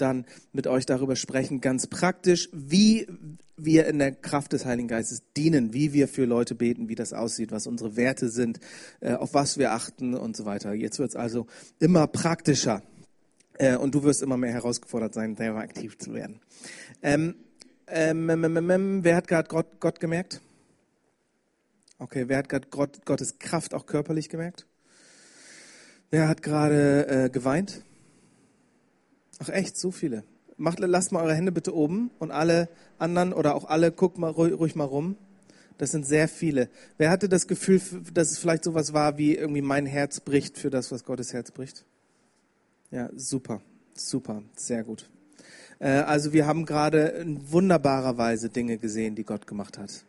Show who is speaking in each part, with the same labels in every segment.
Speaker 1: dann mit euch darüber sprechen, ganz praktisch, wie wir in der Kraft des Heiligen Geistes dienen, wie wir für Leute beten, wie das aussieht, was unsere Werte sind, äh, auf was wir achten und so weiter. Jetzt wird es also immer praktischer äh, und du wirst immer mehr herausgefordert sein, selber aktiv zu werden. Ähm, ähm, ähm, ähm, ähm wer hat gerade Gott, Gott gemerkt? Okay, wer hat gerade Gott, Gottes Kraft auch körperlich gemerkt? Wer hat gerade äh, geweint? Ach echt, so viele. Macht, lasst mal eure Hände bitte oben und alle anderen oder auch alle, guckt mal ruhig, mal rum. Das sind sehr viele. Wer hatte das Gefühl, dass es vielleicht sowas war wie irgendwie mein Herz bricht für das, was Gottes Herz bricht? Ja, super, super, sehr gut. Äh, also wir haben gerade in wunderbarer Weise Dinge gesehen, die Gott gemacht hat.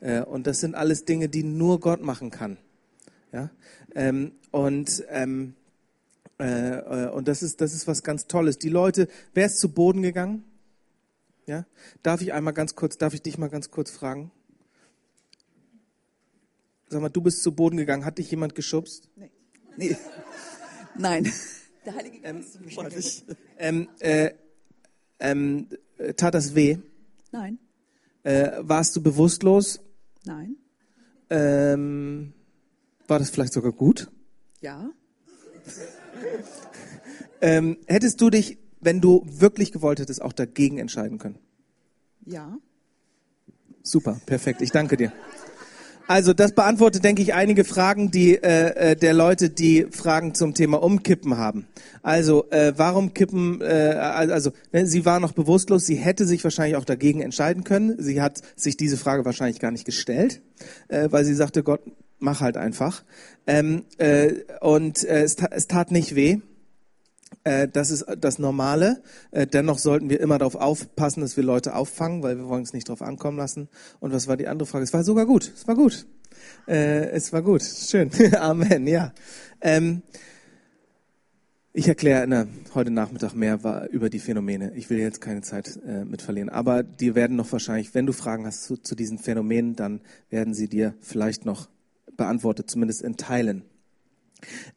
Speaker 1: Äh, und das sind alles Dinge, die nur Gott machen kann. Ja, ähm, und ähm, äh, äh, und das ist, das ist was ganz Tolles. Die Leute, wer ist zu Boden gegangen? Ja? Darf ich einmal ganz kurz, darf ich dich mal ganz kurz fragen? Sag mal, du bist zu Boden gegangen. Hat dich jemand geschubst?
Speaker 2: Nee. nee. Nein. Der Heilige Geist
Speaker 1: ähm, ähm, äh, ähm, tat das weh?
Speaker 2: Nein.
Speaker 1: Äh, warst du bewusstlos?
Speaker 2: Nein.
Speaker 1: Ähm, war das vielleicht sogar gut?
Speaker 2: Ja.
Speaker 1: Ähm, hättest du dich, wenn du wirklich gewollt hättest, auch dagegen entscheiden können?
Speaker 2: Ja.
Speaker 1: Super, perfekt. Ich danke dir. Also das beantwortet, denke ich, einige Fragen, die äh, äh der Leute, die Fragen zum Thema Umkippen haben. Also äh, warum kippen? Äh, also ne, sie war noch bewusstlos. Sie hätte sich wahrscheinlich auch dagegen entscheiden können. Sie hat sich diese Frage wahrscheinlich gar nicht gestellt, äh, weil sie sagte, Gott, mach halt einfach. Ähm, äh, und äh, es, es tat nicht weh. Äh, das ist das Normale. Äh, dennoch sollten wir immer darauf aufpassen, dass wir Leute auffangen, weil wir wollen es nicht darauf ankommen lassen. Und was war die andere Frage? Es war sogar gut. Es war gut. Äh, es war gut. Schön. Amen. Ja. Ähm, ich erkläre ne, heute Nachmittag mehr über die Phänomene. Ich will jetzt keine Zeit äh, mit verlieren. Aber die werden noch wahrscheinlich, wenn du Fragen hast zu, zu diesen Phänomenen, dann werden sie dir vielleicht noch beantwortet, zumindest in Teilen.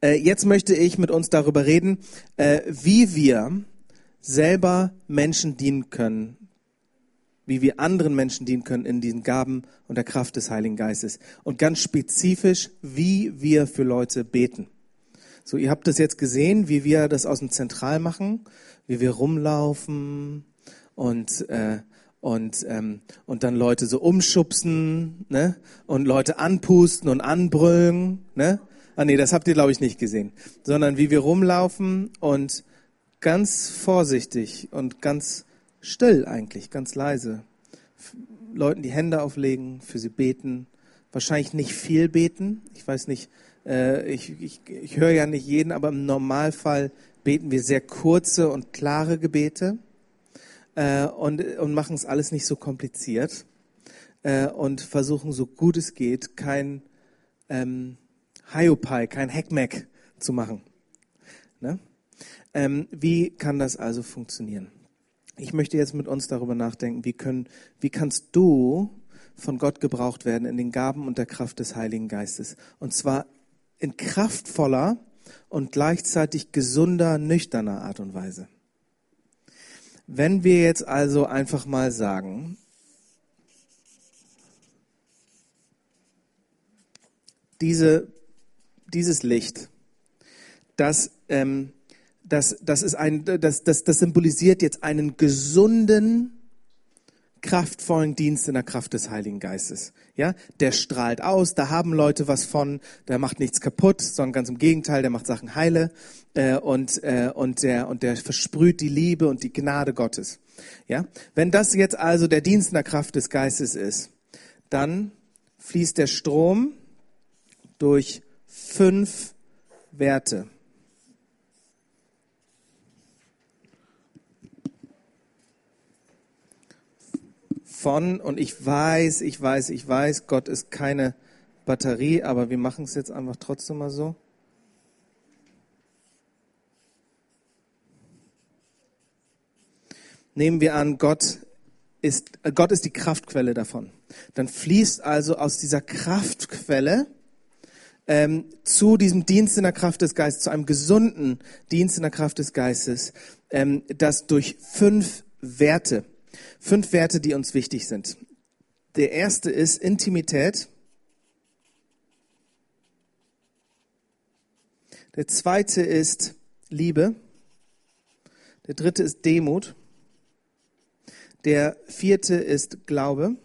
Speaker 1: Äh, jetzt möchte ich mit uns darüber reden, äh, wie wir selber Menschen dienen können, wie wir anderen Menschen dienen können in diesen Gaben und der Kraft des Heiligen Geistes. Und ganz spezifisch, wie wir für Leute beten. So, ihr habt das jetzt gesehen, wie wir das aus dem Zentral machen, wie wir rumlaufen und äh, und, ähm, und dann Leute so umschubsen ne? und Leute anpusten und anbrüllen. Ne? Ah nee, das habt ihr, glaube ich, nicht gesehen. Sondern wie wir rumlaufen und ganz vorsichtig und ganz still eigentlich, ganz leise. Leuten die Hände auflegen, für sie beten. Wahrscheinlich nicht viel beten. Ich weiß nicht, äh, ich, ich, ich höre ja nicht jeden, aber im Normalfall beten wir sehr kurze und klare Gebete äh, und, und machen es alles nicht so kompliziert äh, und versuchen so gut es geht, kein ähm, Hiopai, kein Hackmack zu machen. Ne? Ähm, wie kann das also funktionieren? Ich möchte jetzt mit uns darüber nachdenken, wie, können, wie kannst du von Gott gebraucht werden in den Gaben und der Kraft des Heiligen Geistes. Und zwar in kraftvoller und gleichzeitig gesunder, nüchterner Art und Weise. Wenn wir jetzt also einfach mal sagen, diese, dieses Licht, das, ähm, das, das, ist ein, das, das, das symbolisiert jetzt einen gesunden, kraftvollen Dienst in der Kraft des Heiligen Geistes. Ja, der strahlt aus, da haben Leute was von, der macht nichts kaputt, sondern ganz im Gegenteil, der macht Sachen heile äh, und äh, und der und der versprüht die Liebe und die Gnade Gottes. Ja, wenn das jetzt also der Dienst in der Kraft des Geistes ist, dann fließt der Strom durch fünf Werte. Von, und ich weiß, ich weiß, ich weiß, Gott ist keine Batterie, aber wir machen es jetzt einfach trotzdem mal so. Nehmen wir an, Gott ist, äh, Gott ist die Kraftquelle davon. Dann fließt also aus dieser Kraftquelle ähm, zu diesem Dienst in der Kraft des Geistes, zu einem gesunden Dienst in der Kraft des Geistes, ähm, das durch fünf Werte, fünf Werte, die uns wichtig sind. Der erste ist Intimität. Der zweite ist Liebe. Der dritte ist Demut. Der vierte ist Glaube.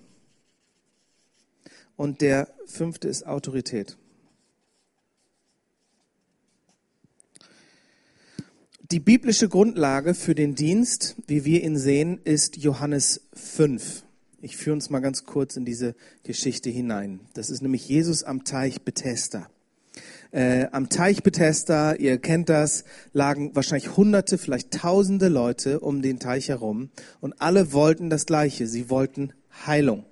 Speaker 1: Und der fünfte ist Autorität. Die biblische Grundlage für den Dienst, wie wir ihn sehen, ist Johannes 5. Ich führe uns mal ganz kurz in diese Geschichte hinein. Das ist nämlich Jesus am Teich Bethesda. Äh, am Teich Bethesda, ihr kennt das, lagen wahrscheinlich hunderte, vielleicht tausende Leute um den Teich herum und alle wollten das Gleiche. Sie wollten Heilung.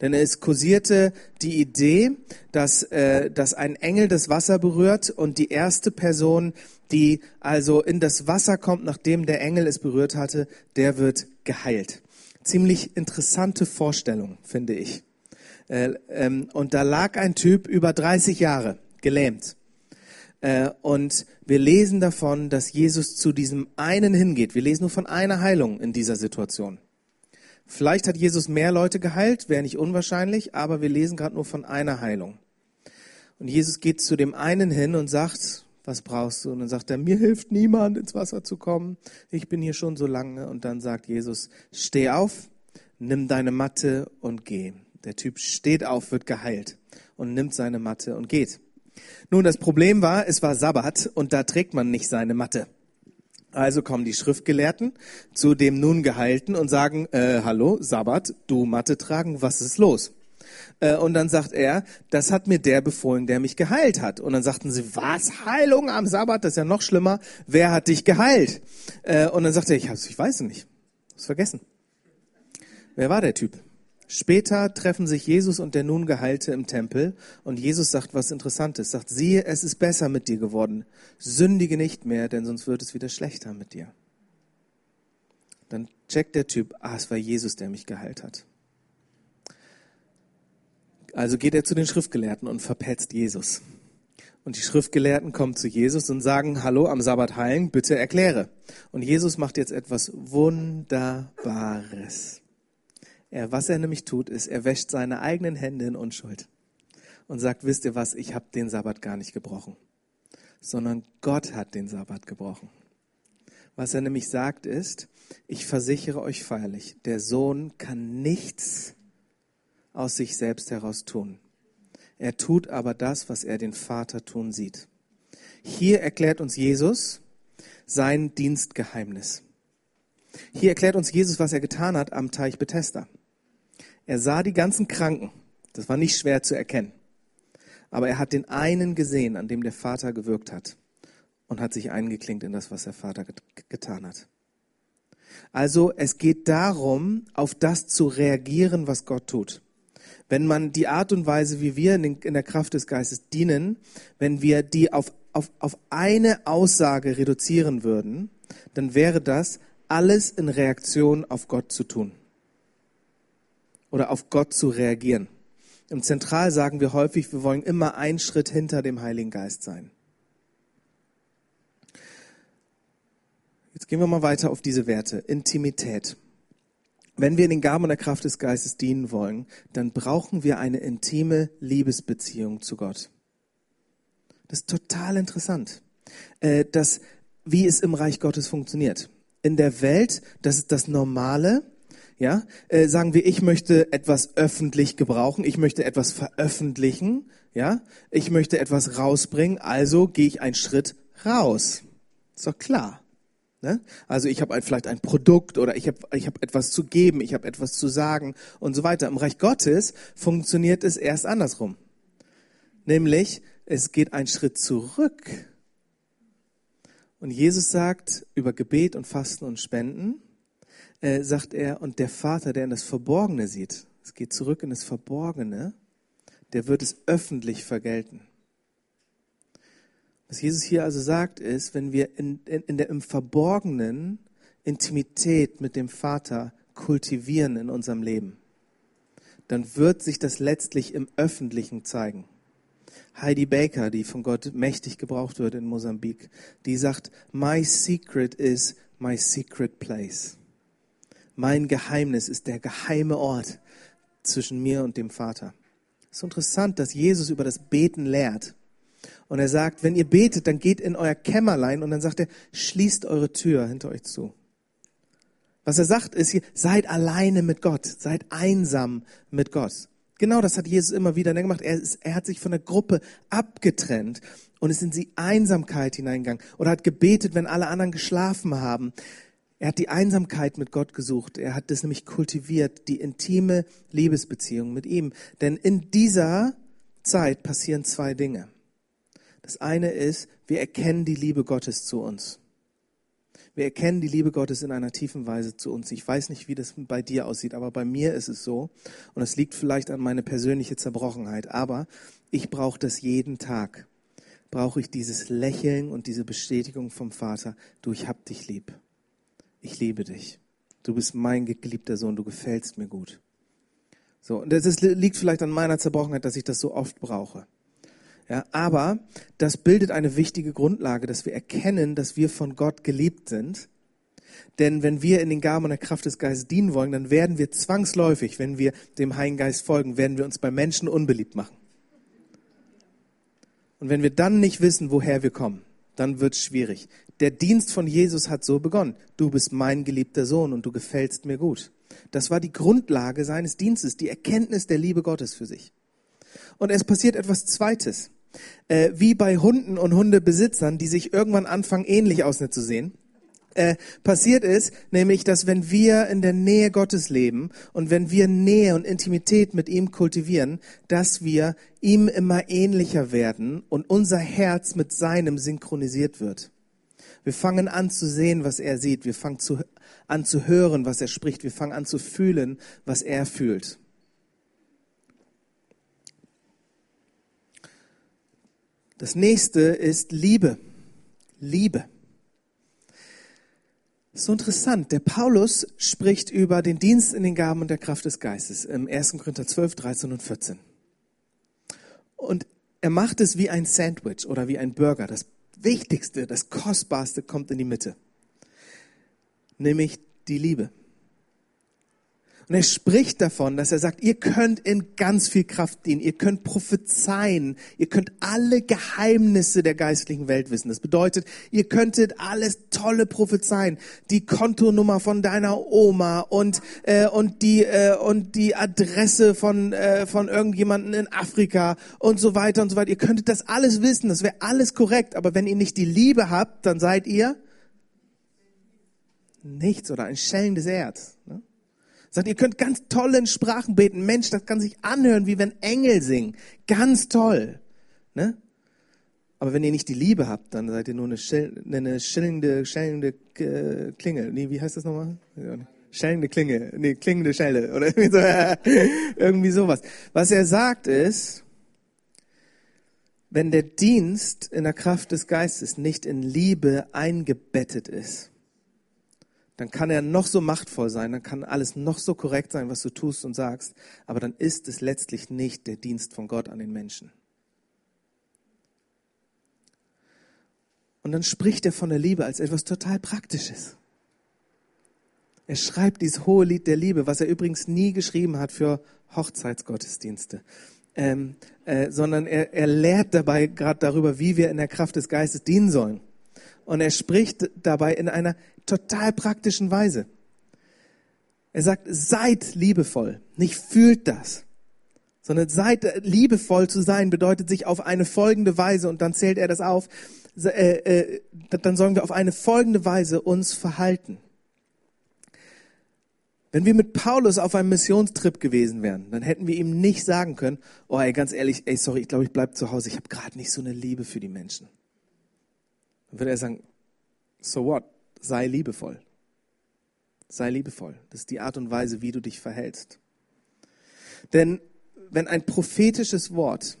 Speaker 1: Denn es kursierte die Idee, dass, äh, dass ein Engel das Wasser berührt und die erste Person, die also in das Wasser kommt, nachdem der Engel es berührt hatte, der wird geheilt. Ziemlich interessante Vorstellung, finde ich. Äh, ähm, und da lag ein Typ über 30 Jahre, gelähmt. Äh, und wir lesen davon, dass Jesus zu diesem einen hingeht. Wir lesen nur von einer Heilung in dieser Situation. Vielleicht hat Jesus mehr Leute geheilt, wäre nicht unwahrscheinlich, aber wir lesen gerade nur von einer Heilung. Und Jesus geht zu dem einen hin und sagt, was brauchst du? Und dann sagt er, mir hilft niemand, ins Wasser zu kommen. Ich bin hier schon so lange. Und dann sagt Jesus, steh auf, nimm deine Matte und geh. Der Typ steht auf, wird geheilt und nimmt seine Matte und geht. Nun, das Problem war, es war Sabbat und da trägt man nicht seine Matte. Also kommen die Schriftgelehrten zu dem nun Geheilten und sagen, äh, hallo, Sabbat, du Matte tragen, was ist los? Äh, und dann sagt er, das hat mir der befohlen, der mich geheilt hat. Und dann sagten sie, was? Heilung am Sabbat? Das ist ja noch schlimmer. Wer hat dich geheilt? Äh, und dann sagte er, ich, ich weiß es nicht. Hab's vergessen. Wer war der Typ? Später treffen sich Jesus und der nun Geheilte im Tempel und Jesus sagt was Interessantes. Sagt, siehe, es ist besser mit dir geworden. Sündige nicht mehr, denn sonst wird es wieder schlechter mit dir. Dann checkt der Typ, ah, es war Jesus, der mich geheilt hat. Also geht er zu den Schriftgelehrten und verpetzt Jesus. Und die Schriftgelehrten kommen zu Jesus und sagen, hallo, am Sabbat heilen, bitte erkläre. Und Jesus macht jetzt etwas Wunderbares. Er, was er nämlich tut, ist, er wäscht seine eigenen Hände in Unschuld und sagt, wisst ihr was, ich habe den Sabbat gar nicht gebrochen, sondern Gott hat den Sabbat gebrochen. Was er nämlich sagt ist, ich versichere euch feierlich, der Sohn kann nichts aus sich selbst heraus tun. Er tut aber das, was er den Vater tun sieht. Hier erklärt uns Jesus sein Dienstgeheimnis. Hier erklärt uns Jesus, was er getan hat am Teich Bethesda. Er sah die ganzen Kranken. Das war nicht schwer zu erkennen. Aber er hat den einen gesehen, an dem der Vater gewirkt hat und hat sich eingeklinkt in das, was der Vater getan hat. Also es geht darum, auf das zu reagieren, was Gott tut wenn man die Art und Weise, wie wir in, den, in der Kraft des Geistes dienen, wenn wir die auf, auf, auf eine Aussage reduzieren würden, dann wäre das, alles in Reaktion auf Gott zu tun. Oder auf Gott zu reagieren. Im Zentral sagen wir häufig, wir wollen immer einen Schritt hinter dem Heiligen Geist sein. Jetzt gehen wir mal weiter auf diese Werte. Intimität. Wenn wir in den Gaben und der Kraft des Geistes dienen wollen, dann brauchen wir eine intime Liebesbeziehung zu Gott. Das ist total interessant, äh, dass, wie es im Reich Gottes funktioniert. In der Welt, das ist das Normale, ja, äh, sagen wir, ich möchte etwas öffentlich gebrauchen, ich möchte etwas veröffentlichen, ja, ich möchte etwas rausbringen, also gehe ich einen Schritt raus. Ist doch klar. Ne? Also ich habe ein, vielleicht ein Produkt oder ich habe ich hab etwas zu geben, ich habe etwas zu sagen und so weiter. Im Reich Gottes funktioniert es erst andersrum. Nämlich, es geht einen Schritt zurück. Und Jesus sagt über Gebet und Fasten und Spenden, äh, sagt er, und der Vater, der in das Verborgene sieht, es geht zurück in das Verborgene, der wird es öffentlich vergelten. Was Jesus hier also sagt, ist, wenn wir in, in, in der im Verborgenen Intimität mit dem Vater kultivieren in unserem Leben, dann wird sich das letztlich im Öffentlichen zeigen. Heidi Baker, die von Gott mächtig gebraucht wird in Mosambik, die sagt, My secret is my secret place. Mein Geheimnis ist der geheime Ort zwischen mir und dem Vater. Es ist interessant, dass Jesus über das Beten lehrt. Und er sagt, wenn ihr betet, dann geht in euer Kämmerlein und dann sagt er, schließt eure Tür hinter euch zu. Was er sagt ist hier, seid alleine mit Gott, seid einsam mit Gott. Genau das hat Jesus immer wieder gemacht. Er, ist, er hat sich von der Gruppe abgetrennt und ist in die Einsamkeit hineingegangen oder hat gebetet, wenn alle anderen geschlafen haben. Er hat die Einsamkeit mit Gott gesucht. Er hat das nämlich kultiviert, die intime Liebesbeziehung mit ihm. Denn in dieser Zeit passieren zwei Dinge. Das eine ist, wir erkennen die Liebe Gottes zu uns. Wir erkennen die Liebe Gottes in einer tiefen Weise zu uns. Ich weiß nicht, wie das bei dir aussieht, aber bei mir ist es so. Und es liegt vielleicht an meine persönliche Zerbrochenheit. Aber ich brauche das jeden Tag. Brauche ich dieses Lächeln und diese Bestätigung vom Vater. Du, ich hab dich lieb. Ich liebe dich. Du bist mein geliebter Sohn. Du gefällst mir gut. So. Und das liegt vielleicht an meiner Zerbrochenheit, dass ich das so oft brauche. Ja, aber das bildet eine wichtige Grundlage, dass wir erkennen, dass wir von Gott geliebt sind. Denn wenn wir in den Gaben und der Kraft des Geistes dienen wollen, dann werden wir zwangsläufig, wenn wir dem Heiligen Geist folgen, werden wir uns bei Menschen unbeliebt machen. Und wenn wir dann nicht wissen, woher wir kommen, dann wird es schwierig. Der Dienst von Jesus hat so begonnen. Du bist mein geliebter Sohn und du gefällst mir gut. Das war die Grundlage seines Dienstes, die Erkenntnis der Liebe Gottes für sich. Und es passiert etwas Zweites äh, wie bei Hunden und Hundebesitzern, die sich irgendwann anfangen, ähnlich auszusehen. Äh, passiert ist, nämlich, dass wenn wir in der Nähe Gottes leben und wenn wir Nähe und Intimität mit ihm kultivieren, dass wir ihm immer ähnlicher werden und unser Herz mit seinem synchronisiert wird. Wir fangen an zu sehen, was er sieht. Wir fangen zu, an zu hören, was er spricht. Wir fangen an zu fühlen, was er fühlt. Das nächste ist Liebe. Liebe. So interessant. Der Paulus spricht über den Dienst in den Gaben und der Kraft des Geistes im 1. Korinther 12, 13 und 14. Und er macht es wie ein Sandwich oder wie ein Burger. Das Wichtigste, das Kostbarste kommt in die Mitte. Nämlich die Liebe. Und er spricht davon, dass er sagt, ihr könnt in ganz viel Kraft dienen, ihr könnt prophezeien, ihr könnt alle Geheimnisse der geistlichen Welt wissen. Das bedeutet, ihr könntet alles tolle prophezeien, die Kontonummer von deiner Oma und äh, und die äh, und die Adresse von äh, von irgendjemanden in Afrika und so weiter und so weiter. Ihr könntet das alles wissen, das wäre alles korrekt. Aber wenn ihr nicht die Liebe habt, dann seid ihr nichts oder ein schellendes Erz. Ne? Sagt, ihr könnt ganz toll in Sprachen beten. Mensch, das kann sich anhören, wie wenn Engel singen. Ganz toll. Ne? Aber wenn ihr nicht die Liebe habt, dann seid ihr nur eine, Schell, eine schillende, schellende äh, Klingel. Nee, wie heißt das nochmal? Schellende Klinge. Nee, klingende Schelle. Oder irgendwie, so, irgendwie sowas. Was er sagt ist, wenn der Dienst in der Kraft des Geistes nicht in Liebe eingebettet ist, dann kann er noch so machtvoll sein, dann kann alles noch so korrekt sein, was du tust und sagst, aber dann ist es letztlich nicht der Dienst von Gott an den Menschen. Und dann spricht er von der Liebe als etwas total Praktisches. Er schreibt dieses hohe Lied der Liebe, was er übrigens nie geschrieben hat für Hochzeitsgottesdienste, ähm, äh, sondern er, er lehrt dabei gerade darüber, wie wir in der Kraft des Geistes dienen sollen. Und er spricht dabei in einer total praktischen Weise. Er sagt, seid liebevoll, nicht fühlt das, sondern seid liebevoll zu sein bedeutet sich auf eine folgende Weise und dann zählt er das auf, äh, äh, dann sollen wir auf eine folgende Weise uns verhalten. Wenn wir mit Paulus auf einem Missionstrip gewesen wären, dann hätten wir ihm nicht sagen können, oh ey, ganz ehrlich, ey, sorry, ich glaube, ich bleib zu Hause, ich habe gerade nicht so eine Liebe für die Menschen. Dann würde er sagen, so what? Sei liebevoll. Sei liebevoll. Das ist die Art und Weise, wie du dich verhältst. Denn wenn ein prophetisches Wort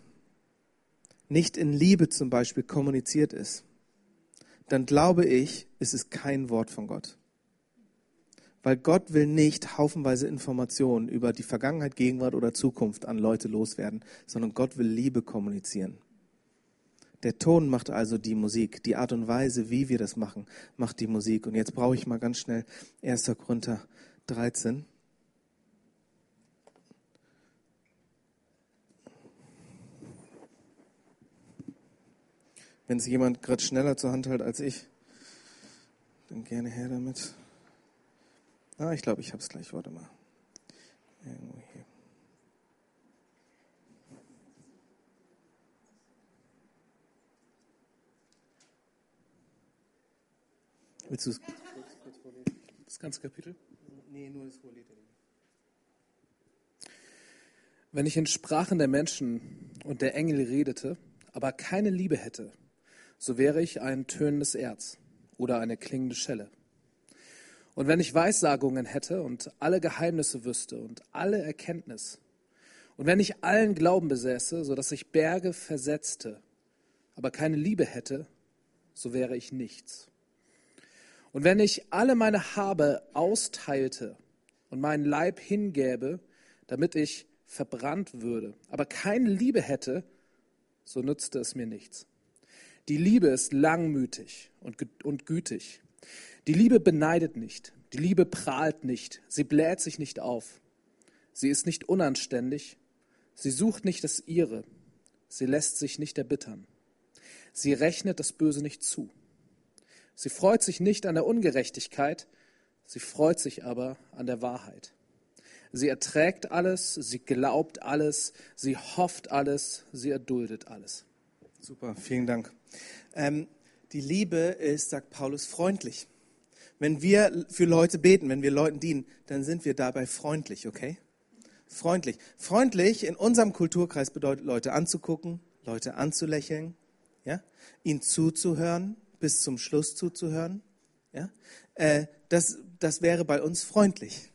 Speaker 1: nicht in Liebe zum Beispiel kommuniziert ist, dann glaube ich, ist es kein Wort von Gott. Weil Gott will nicht haufenweise Informationen über die Vergangenheit, Gegenwart oder Zukunft an Leute loswerden, sondern Gott will Liebe kommunizieren. Der Ton macht also die Musik. Die Art und Weise, wie wir das machen, macht die Musik. Und jetzt brauche ich mal ganz schnell 1. Korinther 13. Wenn es jemand gerade schneller zur Hand hält als ich, dann gerne her damit. Ah, ich glaube, ich habe es gleich. Warte mal. Irgendwo Willst du es kurz, kurz vorlesen?
Speaker 3: Das ganze Kapitel?
Speaker 1: Nee, nur das Vorlied.
Speaker 3: Wenn ich in Sprachen der Menschen und der Engel redete, aber keine Liebe hätte, so wäre ich ein tönendes Erz oder eine klingende Schelle. Und wenn ich Weissagungen hätte und alle Geheimnisse wüsste und alle Erkenntnis, und wenn ich allen Glauben besäße, so dass ich Berge versetzte, aber keine Liebe hätte, so wäre ich nichts. Und wenn ich alle meine Habe austeilte und meinen Leib hingäbe, damit ich verbrannt würde, aber keine Liebe hätte, so nützte es mir nichts. Die Liebe ist langmütig und, und gütig. Die Liebe beneidet nicht. Die Liebe prahlt nicht. Sie bläht sich nicht auf. Sie ist nicht unanständig. Sie sucht nicht das Ihre. Sie lässt sich nicht erbittern. Sie rechnet das Böse nicht zu. Sie freut sich nicht an der Ungerechtigkeit, sie freut sich aber an der Wahrheit. Sie erträgt alles, sie glaubt alles, sie hofft alles, sie erduldet alles.
Speaker 1: Super, vielen Dank. Ähm, die Liebe ist, sagt Paulus, freundlich. Wenn wir für Leute beten, wenn wir Leuten dienen, dann sind wir dabei freundlich, okay? Freundlich. Freundlich in unserem Kulturkreis bedeutet, Leute anzugucken, Leute anzulächeln, ja? ihnen zuzuhören, bis zum Schluss zuzuhören. Ja? Äh, das, das wäre bei uns freundlich.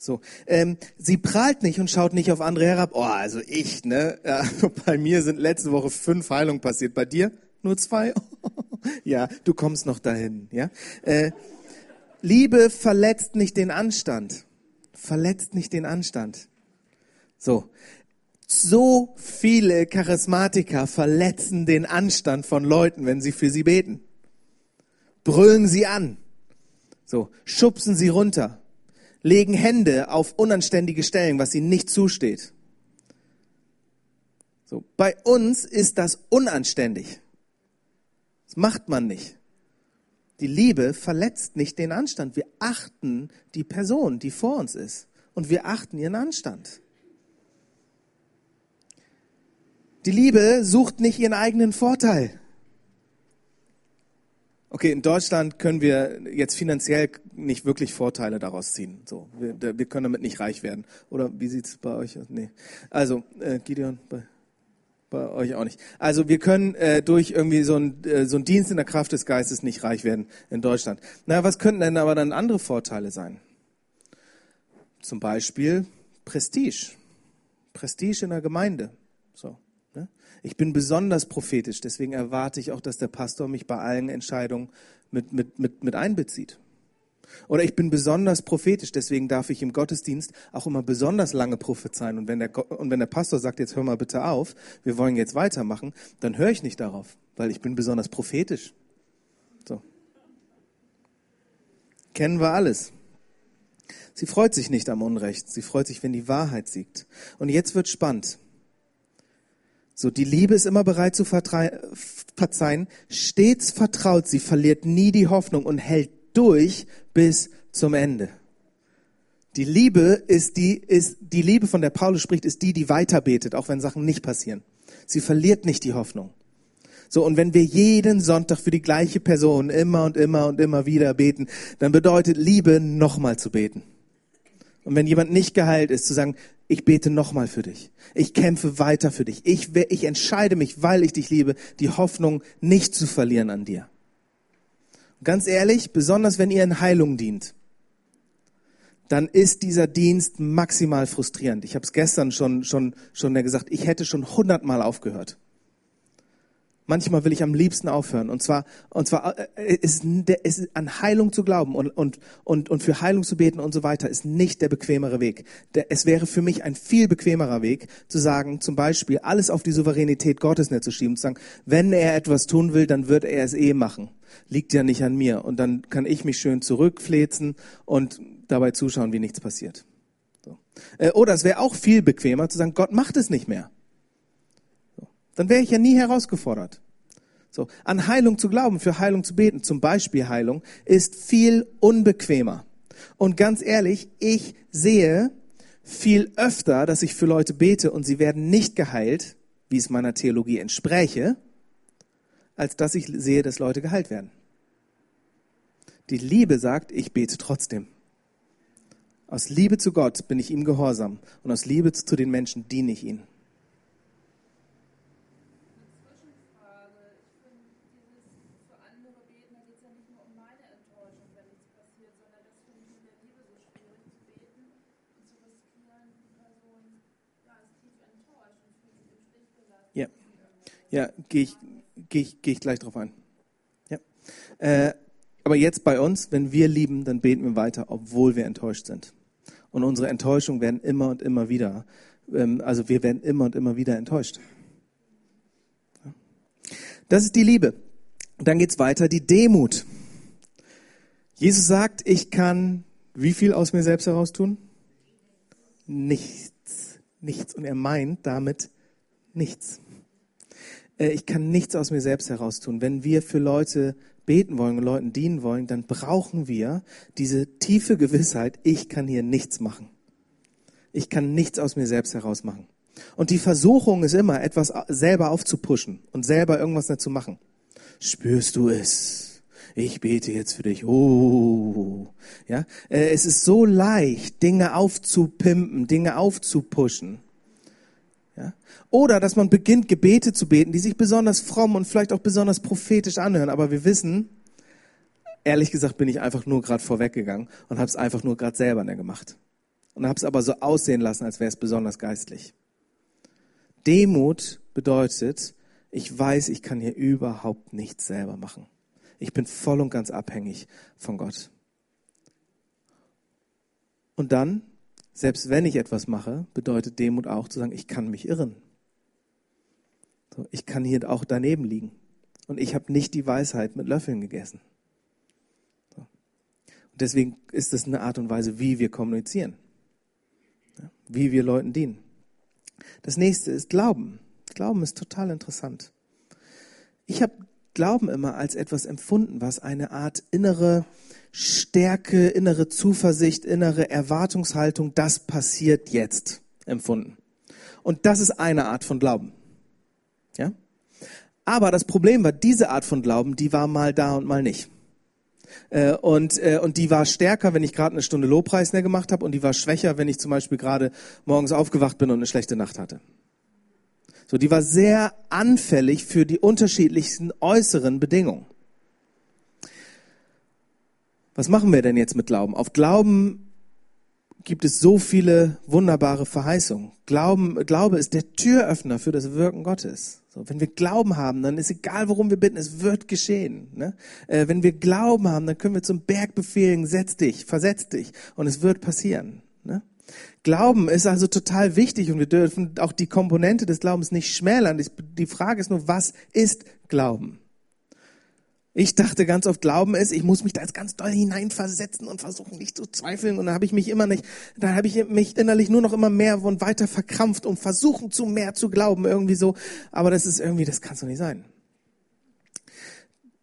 Speaker 1: So, ähm, sie prahlt nicht und schaut nicht auf andere herab. Oh, also ich, ne? Ja, bei mir sind letzte Woche fünf Heilungen passiert. Bei dir nur zwei? ja, du kommst noch dahin. Ja. Äh, Liebe verletzt nicht den Anstand. Verletzt nicht den Anstand. So, so viele Charismatiker verletzen den Anstand von Leuten, wenn sie für sie beten brüllen sie an. So, schubsen sie runter, legen Hände auf unanständige Stellen, was ihnen nicht zusteht. So, bei uns ist das unanständig. Das macht man nicht. Die Liebe verletzt nicht den Anstand. Wir achten die Person, die vor uns ist. Und wir achten ihren Anstand. Die Liebe sucht nicht ihren eigenen Vorteil. Okay, in Deutschland können wir jetzt finanziell nicht wirklich Vorteile daraus ziehen. So, wir, wir können damit nicht reich werden. Oder wie sieht's bei euch aus? Nee. Also, äh, Gideon, bei, bei euch auch nicht. Also wir können äh, durch irgendwie so ein, äh, so ein Dienst in der Kraft des Geistes nicht reich werden in Deutschland. Na, was könnten denn aber dann andere Vorteile sein? Zum Beispiel Prestige. Prestige in der Gemeinde. So. Ich bin besonders prophetisch, deswegen erwarte ich auch, dass der Pastor mich bei allen Entscheidungen mit, mit, mit, mit einbezieht. Oder ich bin besonders prophetisch, deswegen darf ich im Gottesdienst auch immer besonders lange prophezeien. Und wenn der, und wenn der Pastor sagt, jetzt hör mal bitte auf, wir wollen jetzt weitermachen, dann höre ich nicht darauf, weil ich bin besonders prophetisch. So. Kennen wir alles. Sie freut sich nicht am Unrecht, sie freut sich, wenn die Wahrheit siegt. Und jetzt wird spannend. So, die Liebe ist immer bereit zu verzeihen, stets vertraut, sie verliert nie die Hoffnung und hält durch bis zum Ende. Die Liebe ist die, ist, die Liebe, von der Paulus spricht, ist die, die weiterbetet, auch wenn Sachen nicht passieren. Sie verliert nicht die Hoffnung. So, und wenn wir jeden Sonntag für die gleiche Person immer und immer und immer wieder beten, dann bedeutet Liebe, nochmal zu beten. Und wenn jemand nicht geheilt ist, zu sagen, ich bete nochmal für dich. Ich kämpfe weiter für dich. Ich, ich entscheide mich, weil ich dich liebe, die Hoffnung nicht zu verlieren an dir. Und ganz ehrlich, besonders wenn ihr in Heilung dient, dann ist dieser Dienst maximal frustrierend. Ich habe es gestern schon, schon, schon gesagt, ich hätte schon hundertmal aufgehört. Manchmal will ich am liebsten aufhören. Und zwar, und zwar äh, ist, ist an Heilung zu glauben und, und, und, und für Heilung zu beten und so weiter ist nicht der bequemere Weg. Es wäre für mich ein viel bequemerer Weg, zu sagen, zum Beispiel, alles auf die Souveränität Gottes nicht zu schieben, zu sagen, wenn er etwas tun will, dann wird er es eh machen. Liegt ja nicht an mir. Und dann kann ich mich schön zurückflezen und dabei zuschauen, wie nichts passiert. So. Äh, oder es wäre auch viel bequemer zu sagen, Gott macht es nicht mehr. Dann wäre ich ja nie herausgefordert. So, an Heilung zu glauben, für Heilung zu beten, zum Beispiel Heilung, ist viel unbequemer. Und ganz ehrlich, ich sehe viel öfter, dass ich für Leute bete und sie werden nicht geheilt, wie es meiner Theologie entspräche, als dass ich sehe, dass Leute geheilt werden. Die Liebe sagt, ich bete trotzdem. Aus Liebe zu Gott bin ich ihm gehorsam und aus Liebe zu den Menschen diene ich ihnen. Ja, gehe ich, geh ich, geh ich gleich drauf ein. Ja. Äh, aber jetzt bei uns, wenn wir lieben, dann beten wir weiter, obwohl wir enttäuscht sind. Und unsere Enttäuschungen werden immer und immer wieder, ähm, also wir werden immer und immer wieder enttäuscht. Das ist die Liebe. Und dann geht's weiter, die Demut. Jesus sagt, ich kann wie viel aus mir selbst heraus tun? Nichts. Nichts. Und er meint damit nichts. Äh, ich kann nichts aus mir selbst heraus tun. Wenn wir für Leute beten wollen und Leuten dienen wollen, dann brauchen wir diese tiefe Gewissheit, ich kann hier nichts machen. Ich kann nichts aus mir selbst heraus machen. Und die Versuchung ist immer, etwas selber aufzupuschen und selber irgendwas nicht zu machen. Spürst du es? Ich bete jetzt für dich. Oh, ja. Äh, es ist so leicht, Dinge aufzupimpen, Dinge aufzupuschen. Ja? Oder dass man beginnt, Gebete zu beten, die sich besonders fromm und vielleicht auch besonders prophetisch anhören. Aber wir wissen, ehrlich gesagt bin ich einfach nur gerade vorweggegangen und habe es einfach nur gerade selber gemacht. Und habe es aber so aussehen lassen, als wäre es besonders geistlich. Demut bedeutet, ich weiß, ich kann hier überhaupt nichts selber machen. Ich bin voll und ganz abhängig von Gott. Und dann selbst wenn ich etwas mache, bedeutet Demut auch zu sagen, ich kann mich irren. So, ich kann hier auch daneben liegen. Und ich habe nicht die Weisheit mit Löffeln gegessen. So. Und deswegen ist es eine Art und Weise, wie wir kommunizieren. Ja, wie wir Leuten dienen. Das nächste ist Glauben. Glauben ist total interessant. Ich habe Glauben immer als etwas empfunden, was eine Art innere Stärke, innere Zuversicht, innere Erwartungshaltung, das passiert jetzt empfunden. Und das ist eine Art von Glauben. Ja? Aber das Problem war, diese Art von Glauben, die war mal da und mal nicht. Äh, und, äh, und die war stärker, wenn ich gerade eine Stunde Lobpreis mehr gemacht habe und die war schwächer, wenn ich zum Beispiel gerade morgens aufgewacht bin und eine schlechte Nacht hatte. So, die war sehr anfällig für die unterschiedlichsten äußeren Bedingungen. Was machen wir denn jetzt mit Glauben? Auf Glauben gibt es so viele wunderbare Verheißungen. Glauben, Glaube ist der Türöffner für das Wirken Gottes. So, wenn wir Glauben haben, dann ist egal, worum wir bitten, es wird geschehen. Ne? Äh, wenn wir Glauben haben, dann können wir zum Berg befehlen, setz dich, versetz dich und es wird passieren. Ne? Glauben ist also total wichtig und wir dürfen auch die Komponente des Glaubens nicht schmälern. Die Frage ist nur, was ist Glauben? Ich dachte ganz oft, Glauben ist, ich muss mich da jetzt ganz doll hineinversetzen und versuchen nicht zu zweifeln. Und dann habe ich mich immer nicht, dann habe ich mich innerlich nur noch immer mehr und weiter verkrampft und versuchen zu mehr zu glauben, irgendwie so. Aber das ist irgendwie, das kann es doch nicht sein.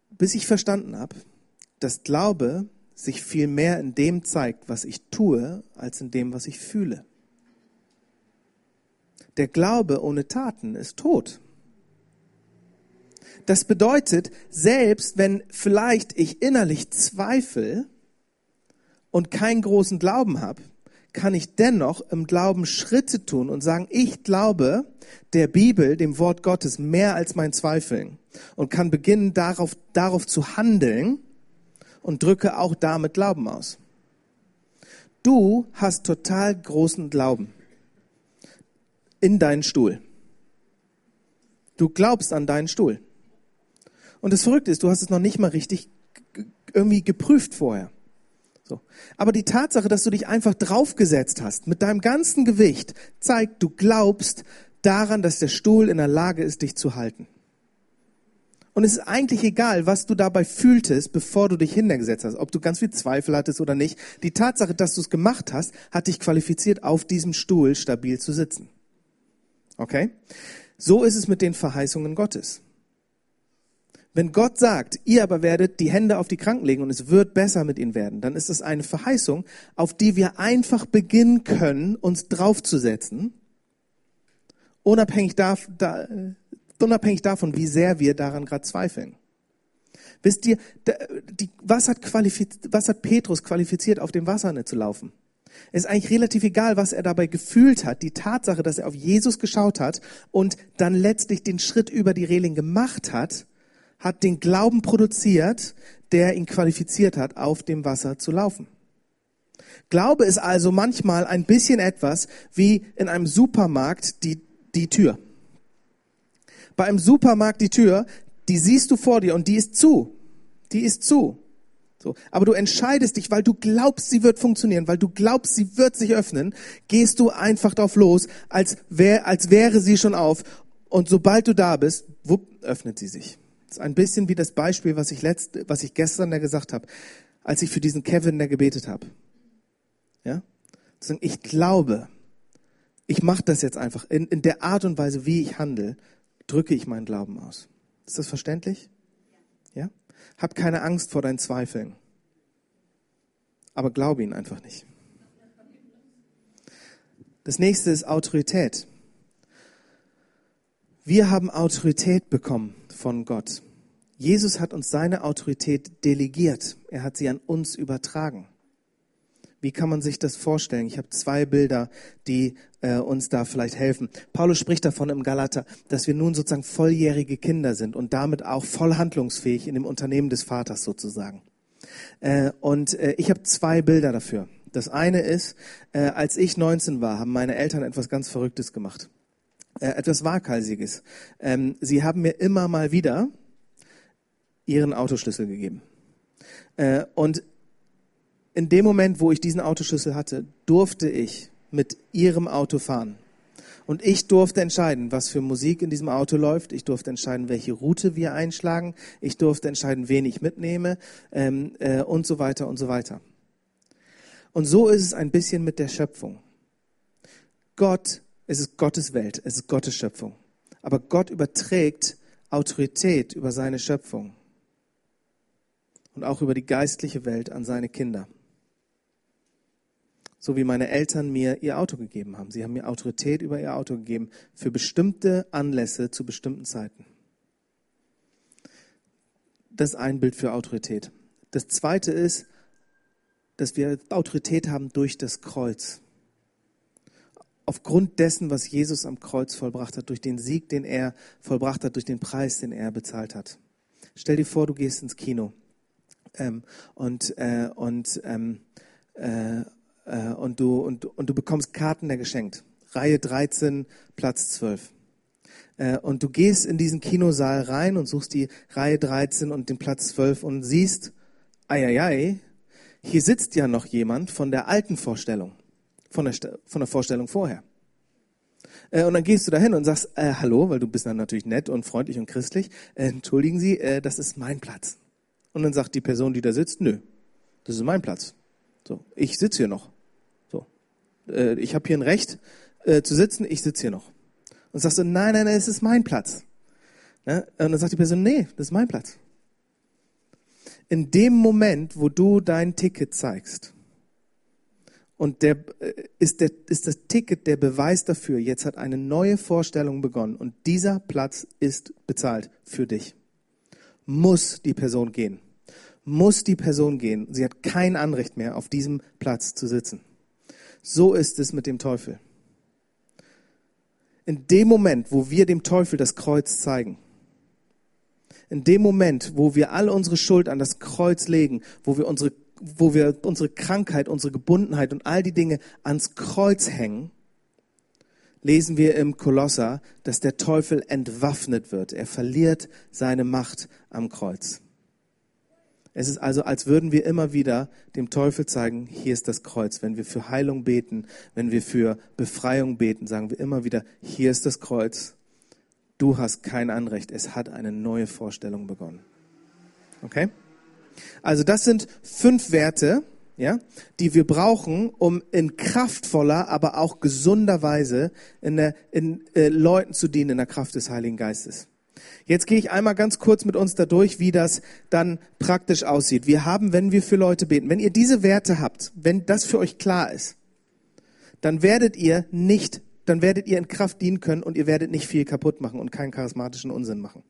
Speaker 1: Bis ich verstanden habe, dass Glaube sich viel mehr in dem zeigt, was ich tue, als in dem, was ich fühle. Der Glaube ohne Taten ist tot. Das bedeutet, selbst wenn vielleicht ich innerlich zweifle und keinen großen Glauben habe, kann ich dennoch im Glauben Schritte tun und sagen, ich glaube der Bibel, dem Wort Gottes, mehr als mein Zweifeln und kann beginnen, darauf, darauf zu handeln und drücke auch damit Glauben aus. Du hast total großen Glauben in deinen Stuhl. Du glaubst an deinen Stuhl. Und das Verrückte ist, du hast es noch nicht mal richtig irgendwie geprüft vorher. So. Aber die Tatsache, dass du dich einfach draufgesetzt hast mit deinem ganzen Gewicht, zeigt, du glaubst daran, dass der Stuhl in der Lage ist, dich zu halten. Und es ist eigentlich egal, was du dabei fühltest, bevor du dich hingesetzt hast, ob du ganz viel Zweifel hattest oder nicht. Die Tatsache, dass du es gemacht hast, hat dich qualifiziert, auf diesem Stuhl stabil zu sitzen. Okay? So ist es mit den Verheißungen Gottes. Wenn Gott sagt, ihr aber werdet die Hände auf die Kranken legen und es wird besser mit ihnen werden, dann ist das eine Verheißung, auf die wir einfach beginnen können, uns draufzusetzen, unabhängig davon, da, unabhängig davon, wie sehr wir daran gerade zweifeln. Wisst ihr, die, was, hat was hat Petrus qualifiziert, auf dem Wasser nicht zu laufen? Es ist eigentlich relativ egal, was er dabei gefühlt hat. Die Tatsache, dass er auf Jesus geschaut hat und dann letztlich den Schritt über die Reling gemacht hat, hat den Glauben produziert, der ihn qualifiziert hat, auf dem Wasser zu laufen. Glaube ist also manchmal ein bisschen etwas wie in einem Supermarkt die, die Tür bei einem Supermarkt die Tür, die siehst du vor dir und die ist zu. Die ist zu. So. Aber du entscheidest dich, weil du glaubst, sie wird funktionieren, weil du glaubst, sie wird sich öffnen, gehst du einfach drauf los, als, wär, als wäre sie schon auf. Und sobald du da bist, wupp, öffnet sie sich. Das ist ein bisschen wie das Beispiel, was ich, letzt, was ich gestern da gesagt habe, als ich für diesen Kevin da gebetet habe. Ja? Ich glaube, ich mache das jetzt einfach in, in der Art und Weise, wie ich handle, drücke ich meinen Glauben aus. Ist das verständlich? Ja? Hab keine Angst vor deinen Zweifeln. Aber glaube ihn einfach nicht. Das nächste ist Autorität. Wir haben Autorität bekommen von Gott. Jesus hat uns seine Autorität delegiert. Er hat sie an uns übertragen. Wie kann man sich das vorstellen? Ich habe zwei Bilder, die äh, uns da vielleicht helfen. Paulus spricht davon im Galater, dass wir nun sozusagen volljährige Kinder sind und damit auch voll handlungsfähig in dem Unternehmen des Vaters sozusagen. Äh, und äh, ich habe zwei Bilder dafür. Das eine ist, äh, als ich 19 war, haben meine Eltern etwas ganz Verrücktes gemacht. Äh, etwas Waghalsiges. Ähm, sie haben mir immer mal wieder ihren Autoschlüssel gegeben. Äh, und in dem Moment, wo ich diesen Autoschlüssel hatte, durfte ich mit ihrem Auto fahren. Und ich durfte entscheiden, was für Musik in diesem Auto läuft. Ich durfte entscheiden, welche Route wir einschlagen. Ich durfte entscheiden, wen ich mitnehme ähm, äh, und so weiter und so weiter. Und so ist es ein bisschen mit der Schöpfung. Gott, es ist Gottes Welt, es ist Gottes Schöpfung. Aber Gott überträgt Autorität über seine Schöpfung und auch über die geistliche Welt an seine Kinder so wie meine Eltern mir ihr Auto gegeben haben. Sie haben mir Autorität über ihr Auto gegeben für bestimmte Anlässe zu bestimmten Zeiten. Das ist ein Bild für Autorität. Das zweite ist, dass wir Autorität haben durch das Kreuz. Aufgrund dessen, was Jesus am Kreuz vollbracht hat, durch den Sieg, den er vollbracht hat, durch den Preis, den er bezahlt hat. Stell dir vor, du gehst ins Kino ähm, und, äh, und ähm, äh, äh, und, du, und, und du bekommst Karten der geschenkt. Reihe 13, Platz 12. Äh, und du gehst in diesen Kinosaal rein und suchst die Reihe 13 und den Platz 12 und siehst, ei, hier sitzt ja noch jemand von der alten Vorstellung, von der, von der Vorstellung vorher. Äh, und dann gehst du dahin und sagst, äh, hallo, weil du bist dann natürlich nett und freundlich und christlich. Äh, entschuldigen Sie, äh, das ist mein Platz. Und dann sagt die Person, die da sitzt, nö, das ist mein Platz. So, ich sitze hier noch äh, ich habe hier ein Recht äh, zu sitzen, ich sitze hier noch. Und sagst du, nein, nein, nein, es ist mein Platz. Ne? Und dann sagt die Person, nee, das ist mein Platz. In dem Moment, wo du dein Ticket zeigst, und der äh, ist, der ist das Ticket der Beweis dafür, jetzt hat eine neue Vorstellung begonnen und dieser Platz ist bezahlt für dich. Muss die Person gehen. Muss die Person gehen. Sie hat kein Anrecht mehr, auf diesem Platz zu sitzen. So ist es mit dem Teufel. In dem Moment, wo wir dem Teufel das Kreuz zeigen, in dem Moment, wo wir all unsere Schuld an das Kreuz legen, wo wir unsere, wo wir unsere Krankheit, unsere Gebundenheit und all die Dinge ans Kreuz hängen, lesen wir im Kolosser, dass der Teufel entwaffnet wird. Er verliert seine Macht am Kreuz. Es ist also, als würden wir immer wieder dem Teufel zeigen, hier ist das Kreuz. Wenn wir für Heilung beten, wenn wir für Befreiung beten, sagen wir immer wieder, hier ist das Kreuz. Du hast kein Anrecht. Es hat eine neue Vorstellung begonnen. Okay? Also das sind fünf Werte, ja, die wir brauchen, um in kraftvoller, aber auch gesunder Weise in, der, in äh, Leuten zu dienen in der Kraft des Heiligen Geistes. Jetzt gehe ich einmal ganz kurz mit uns dadurch, wie das dann praktisch aussieht. Wir haben, wenn wir für Leute beten, wenn ihr diese Werte habt, wenn das für euch klar ist, dann werdet ihr nicht, dann werdet ihr in Kraft dienen können und ihr werdet nicht viel kaputt machen und keinen charismatischen Unsinn machen.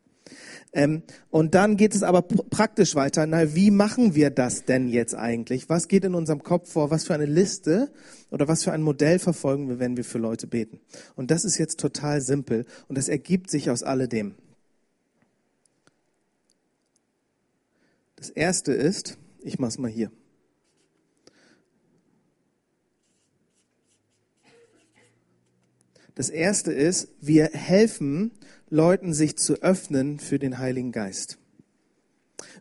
Speaker 1: Ähm, und dann geht es aber praktisch weiter. Na, wie machen wir das denn jetzt eigentlich? Was geht in unserem Kopf vor? Was für eine Liste oder was für ein Modell verfolgen wir, wenn wir für Leute beten? Und das ist jetzt total simpel und das ergibt sich aus alledem. Das erste ist, ich mach's mal hier. Das erste ist, wir helfen Leuten, sich zu öffnen für den Heiligen Geist.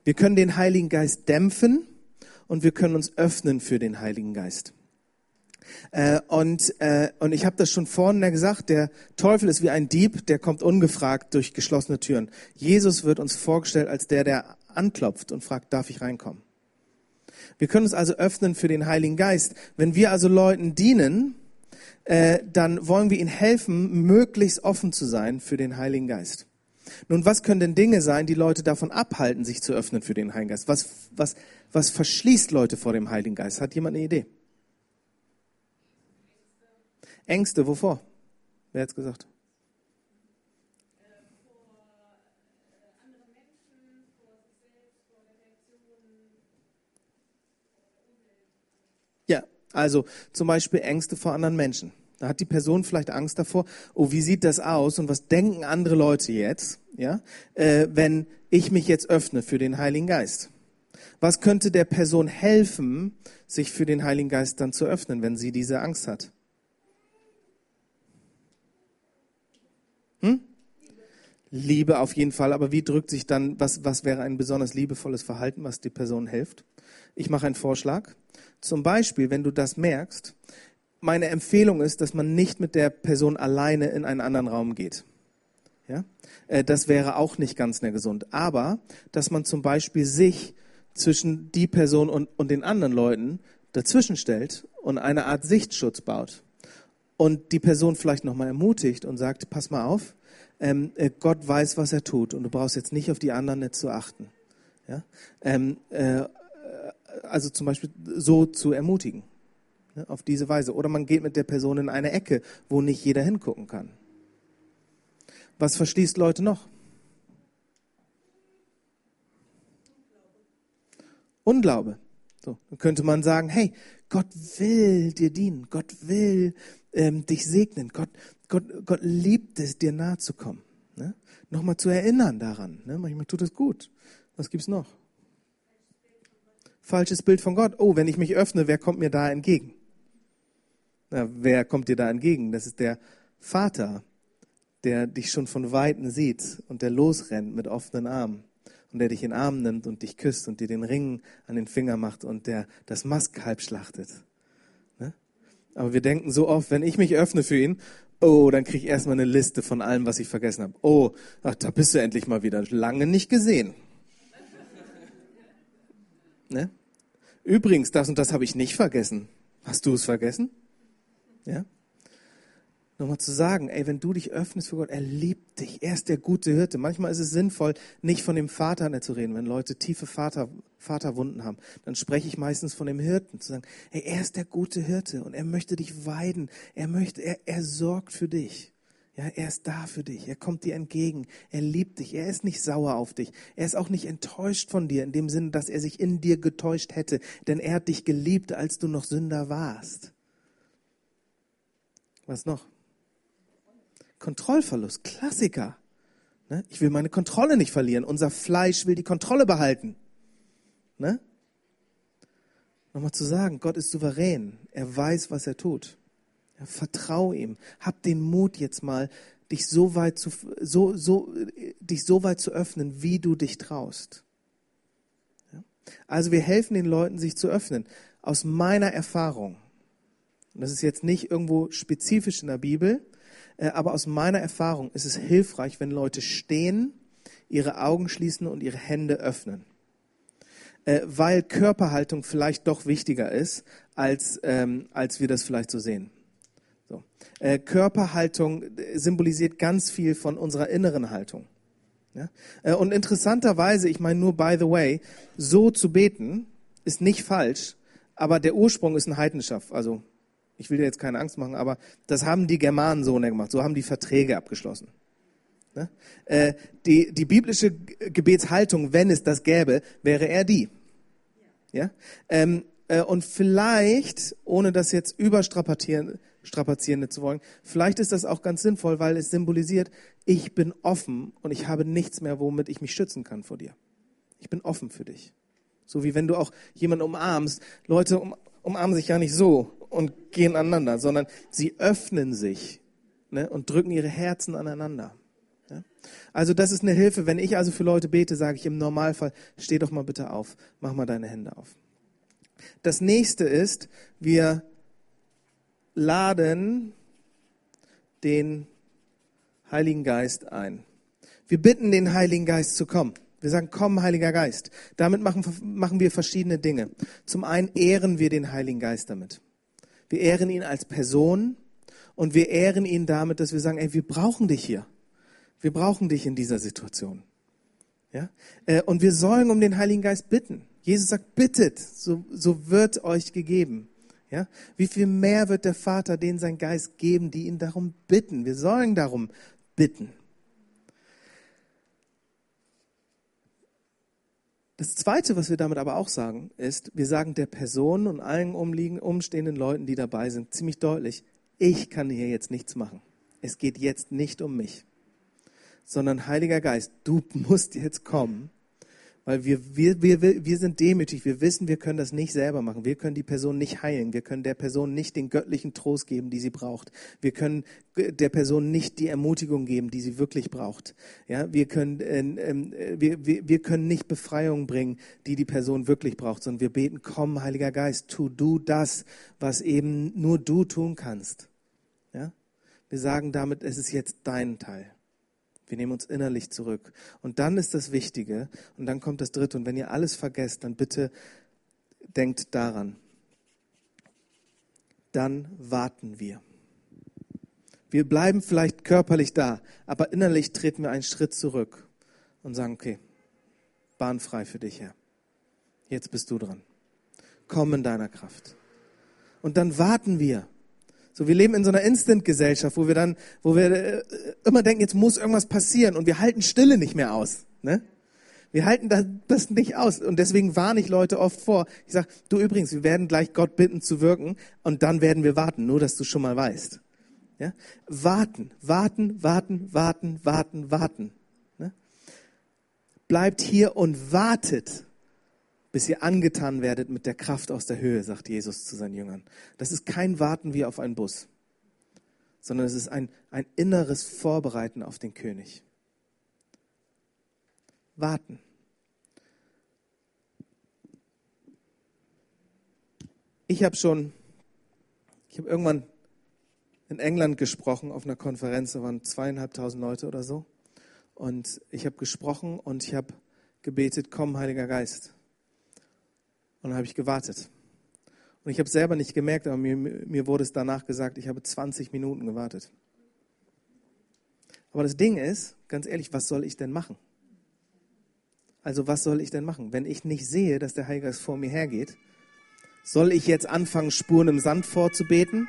Speaker 1: Wir können den Heiligen Geist dämpfen und wir können uns öffnen für den Heiligen Geist. Äh, und, äh, und ich habe das schon vorhin gesagt, der Teufel ist wie ein Dieb, der kommt ungefragt durch geschlossene Türen. Jesus wird uns vorgestellt als der, der anklopft und fragt, darf ich reinkommen? Wir können uns also öffnen für den Heiligen Geist. Wenn wir also Leuten dienen, äh, dann wollen wir ihnen helfen, möglichst offen zu sein für den Heiligen Geist. Nun, was können denn Dinge sein, die Leute davon abhalten, sich zu öffnen für den Heiligen Geist? Was, was, was verschließt Leute vor dem Heiligen Geist? Hat jemand eine Idee? Ängste, wovor? Wer hat's gesagt? Ja, also zum Beispiel Ängste vor anderen Menschen. Da hat die Person vielleicht Angst davor, oh, wie sieht das aus und was denken andere Leute jetzt, ja, äh, wenn ich mich jetzt öffne für den Heiligen Geist? Was könnte der Person helfen, sich für den Heiligen Geist dann zu öffnen, wenn sie diese Angst hat? Hm? Liebe auf jeden Fall, aber wie drückt sich dann, was, was wäre ein besonders liebevolles Verhalten, was die Person hilft? Ich mache einen Vorschlag. Zum Beispiel, wenn du das merkst, meine Empfehlung ist, dass man nicht mit der Person alleine in einen anderen Raum geht. Ja? Äh, das wäre auch nicht ganz mehr gesund. Aber, dass man zum Beispiel sich zwischen die Person und, und den anderen Leuten dazwischen stellt und eine Art Sichtschutz baut. Und die Person vielleicht nochmal ermutigt und sagt, pass mal auf, ähm, äh, Gott weiß, was er tut und du brauchst jetzt nicht auf die anderen nicht zu achten. Ja? Ähm, äh, also zum Beispiel so zu ermutigen. Ne, auf diese Weise. Oder man geht mit der Person in eine Ecke, wo nicht jeder hingucken kann. Was verschließt Leute noch? Unglaube. So, dann könnte man sagen, hey, Gott will dir dienen, Gott will ähm, dich segnen, Gott, Gott, Gott liebt es, dir nahe zu kommen. Ne? Nochmal zu erinnern daran. Ne? Manchmal tut es gut. Was gibt's noch? falsches Bild von Gott. Oh, wenn ich mich öffne, wer kommt mir da entgegen? Na, wer kommt dir da entgegen? Das ist der Vater, der dich schon von Weitem sieht und der losrennt mit offenen Armen und der dich in den Arm nimmt und dich küsst und dir den Ring an den Finger macht und der das Maskalb schlachtet. Ne? Aber wir denken so oft, wenn ich mich öffne für ihn, oh, dann kriege ich erstmal eine Liste von allem, was ich vergessen habe. Oh, ach, da bist du endlich mal wieder. Lange nicht gesehen. Ne? Übrigens, das und das habe ich nicht vergessen. Hast du es vergessen? Ja? Nochmal zu sagen, ey, wenn du dich öffnest für Gott, er liebt dich. Er ist der gute Hirte. Manchmal ist es sinnvoll, nicht von dem Vater zu reden. Wenn Leute tiefe Vater, Vaterwunden haben, dann spreche ich meistens von dem Hirten. Zu sagen, ey, er ist der gute Hirte und er möchte dich weiden. Er möchte, er, er sorgt für dich. Ja, er ist da für dich. Er kommt dir entgegen. Er liebt dich. Er ist nicht sauer auf dich. Er ist auch nicht enttäuscht von dir in dem Sinne, dass er sich in dir getäuscht hätte. Denn er hat dich geliebt, als du noch Sünder warst. Was noch? Kontrollverlust. Klassiker. Ne? Ich will meine Kontrolle nicht verlieren. Unser Fleisch will die Kontrolle behalten. Ne? Nochmal zu sagen, Gott ist souverän. Er weiß, was er tut. Ja, vertrau ihm. Hab den Mut jetzt mal, dich so weit zu, so, so, dich so weit zu öffnen, wie du dich traust. Ja? Also wir helfen den Leuten, sich zu öffnen. Aus meiner Erfahrung, und das ist jetzt nicht irgendwo spezifisch in der Bibel, aber aus meiner Erfahrung ist es hilfreich, wenn Leute stehen, ihre Augen schließen und ihre Hände öffnen. Äh, weil Körperhaltung vielleicht doch wichtiger ist, als, ähm, als wir das vielleicht so sehen. So. Äh, Körperhaltung symbolisiert ganz viel von unserer inneren Haltung. Äh, und interessanterweise, ich meine nur by the way, so zu beten ist nicht falsch, aber der Ursprung ist ein Heidenschaft. Also ich will dir jetzt keine Angst machen, aber das haben die Germanen so gemacht. So haben die Verträge abgeschlossen. Ne? Äh, die, die biblische Gebetshaltung, wenn es das gäbe, wäre eher die. Ja? Ähm, äh, und vielleicht, ohne das jetzt überstrapazieren strapazieren zu wollen, vielleicht ist das auch ganz sinnvoll, weil es symbolisiert, ich bin offen und ich habe nichts mehr, womit ich mich schützen kann vor dir. Ich bin offen für dich. So wie wenn du auch jemanden umarmst. Leute um, umarmen sich ja nicht so und gehen aneinander, sondern sie öffnen sich ne, und drücken ihre Herzen aneinander. Ja? Also das ist eine Hilfe. Wenn ich also für Leute bete, sage ich im Normalfall, steh doch mal bitte auf, mach mal deine Hände auf. Das nächste ist, wir laden den Heiligen Geist ein. Wir bitten den Heiligen Geist zu kommen. Wir sagen, komm, Heiliger Geist. Damit machen, machen wir verschiedene Dinge. Zum einen ehren wir den Heiligen Geist damit. Wir ehren ihn als Person und wir ehren ihn damit, dass wir sagen, ey, wir brauchen dich hier. Wir brauchen dich in dieser Situation. Ja? Äh, und wir sollen um den Heiligen Geist bitten. Jesus sagt, bittet, so, so wird euch gegeben. Ja? Wie viel mehr wird der Vater denen sein Geist geben, die ihn darum bitten? Wir sollen darum bitten. Das Zweite, was wir damit aber auch sagen, ist, wir sagen der Person und allen umliegen, umstehenden Leuten, die dabei sind, ziemlich deutlich, ich kann hier jetzt nichts machen. Es geht jetzt nicht um mich sondern Heiliger Geist, du musst jetzt kommen, weil wir, wir, wir, wir sind demütig, wir wissen, wir können das nicht selber machen, wir können die Person nicht heilen, wir können der Person nicht den göttlichen Trost geben, die sie braucht, wir können der Person nicht die Ermutigung geben, die sie wirklich braucht. Ja, wir können, äh, wir, wir, wir können nicht Befreiung bringen, die die Person wirklich braucht, sondern wir beten, komm, Heiliger Geist, tu du das, was eben nur du tun kannst. Ja, wir sagen damit, es ist jetzt dein Teil. Wir nehmen uns innerlich zurück. Und dann ist das Wichtige, und dann kommt das Dritte. Und wenn ihr alles vergesst, dann bitte denkt daran. Dann warten wir. Wir bleiben vielleicht körperlich da, aber innerlich treten wir einen Schritt zurück und sagen, okay, Bahn frei für dich, Herr. Jetzt bist du dran. Komm in deiner Kraft. Und dann warten wir. So, wir leben in so einer Instant-Gesellschaft, wo wir dann, wo wir äh, immer denken, jetzt muss irgendwas passieren und wir halten Stille nicht mehr aus. Ne? Wir halten das, nicht aus und deswegen warne ich Leute oft vor. Ich sage, du übrigens, wir werden gleich Gott bitten zu wirken und dann werden wir warten, nur dass du schon mal weißt. Ja? Warten, warten, warten, warten, warten, warten. Ne? Bleibt hier und wartet bis ihr angetan werdet mit der Kraft aus der Höhe, sagt Jesus zu seinen Jüngern. Das ist kein Warten wie auf einen Bus, sondern es ist ein, ein inneres Vorbereiten auf den König. Warten. Ich habe schon, ich habe irgendwann in England gesprochen auf einer Konferenz, da waren zweieinhalbtausend Leute oder so. Und ich habe gesprochen und ich habe gebetet, komm, Heiliger Geist. Und dann habe ich gewartet. Und ich habe es selber nicht gemerkt, aber mir, mir wurde es danach gesagt, ich habe 20 Minuten gewartet. Aber das Ding ist, ganz ehrlich, was soll ich denn machen? Also was soll ich denn machen? Wenn ich nicht sehe, dass der Heilige Geist vor mir hergeht, soll ich jetzt anfangen, Spuren im Sand vorzubeten?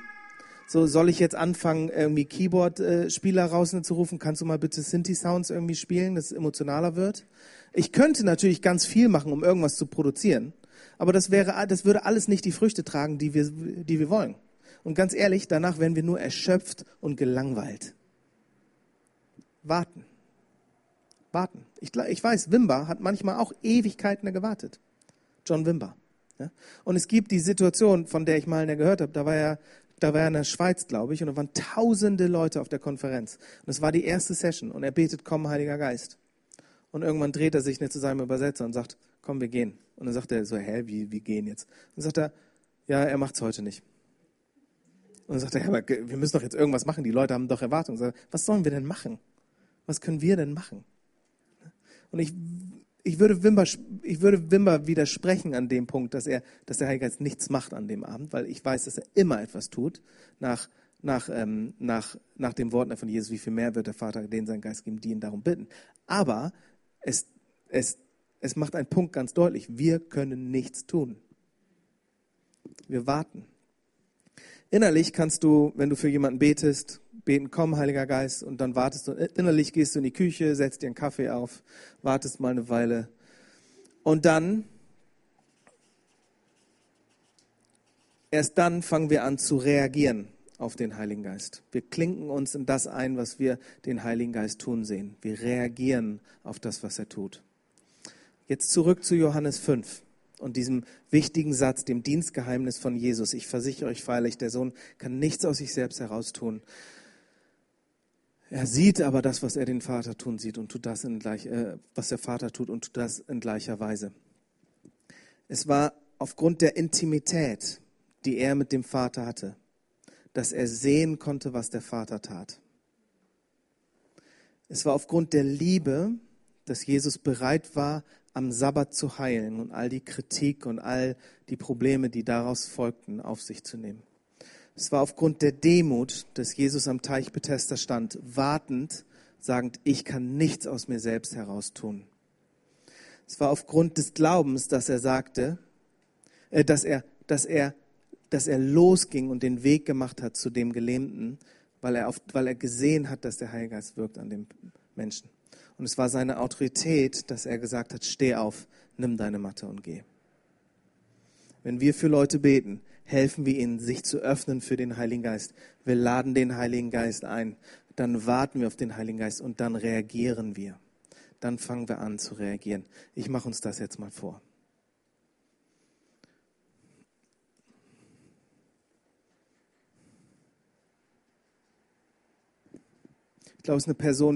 Speaker 1: So, soll ich jetzt anfangen, irgendwie Keyboard-Spieler äh, rauszurufen? Kannst du mal bitte Synthi-Sounds irgendwie spielen, dass es emotionaler wird? Ich könnte natürlich ganz viel machen, um irgendwas zu produzieren. Aber das wäre, das würde alles nicht die Früchte tragen, die wir, die wir wollen. Und ganz ehrlich, danach werden wir nur erschöpft und gelangweilt. Warten. Warten. Ich, ich weiß, Wimber hat manchmal auch Ewigkeiten gewartet. John Wimber. Ja? Und es gibt die Situation, von der ich mal gehört habe, da war er da war er in der Schweiz, glaube ich, und da waren tausende Leute auf der Konferenz. Und es war die erste Session und er betet, komm, Heiliger Geist. Und irgendwann dreht er sich nicht zu seinem Übersetzer und sagt, komm, wir gehen. Und dann sagt er so, hä, wie, wie gehen jetzt? Und dann sagt er, ja, er macht's heute nicht. Und dann sagt er, aber wir müssen doch jetzt irgendwas machen. Die Leute haben doch Erwartungen. Sagt, was sollen wir denn machen? Was können wir denn machen? Und ich, ich würde Wimber, ich würde Wimber widersprechen an dem Punkt, dass er, dass der Heilige Geist nichts macht an dem Abend, weil ich weiß, dass er immer etwas tut nach, nach, ähm, nach, nach dem Worten von Jesus, wie viel mehr wird der Vater denen seinen Geist geben, die ihn darum bitten. Aber es, es, es macht einen Punkt ganz deutlich. Wir können nichts tun. Wir warten. Innerlich kannst du, wenn du für jemanden betest, beten, komm, Heiliger Geist, und dann wartest du. Innerlich gehst du in die Küche, setzt dir einen Kaffee auf, wartest mal eine Weile. Und dann, erst dann fangen wir an zu reagieren auf den Heiligen Geist. Wir klinken uns in das ein, was wir den Heiligen Geist tun sehen. Wir reagieren auf das, was er tut. Jetzt zurück zu Johannes 5 und diesem wichtigen Satz, dem Dienstgeheimnis von Jesus. Ich versichere euch feierlich, der Sohn kann nichts aus sich selbst heraus tun. Er sieht aber das, was er den Vater tun sieht und tut das in gleich, äh, was der Vater tut und tut das in gleicher Weise. Es war aufgrund der Intimität, die er mit dem Vater hatte, dass er sehen konnte, was der Vater tat. Es war aufgrund der Liebe, dass Jesus bereit war, am Sabbat zu heilen und all die Kritik und all die Probleme, die daraus folgten, auf sich zu nehmen. Es war aufgrund der Demut, dass Jesus am Teich Bethesda stand, wartend, sagend, ich kann nichts aus mir selbst heraus tun. Es war aufgrund des Glaubens, dass er sagte, äh, dass er, dass er, dass er losging und den Weg gemacht hat zu dem Gelähmten, weil er, auf, weil er gesehen hat, dass der Heilige Geist wirkt an dem Menschen. Und es war seine Autorität, dass er gesagt hat, steh auf, nimm deine Matte und geh. Wenn wir für Leute beten, helfen wir ihnen, sich zu öffnen für den Heiligen Geist. Wir laden den Heiligen Geist ein. Dann warten wir auf den Heiligen Geist und dann reagieren wir. Dann fangen wir an zu reagieren. Ich mache uns das jetzt mal vor. Ich glaube, es ist eine Person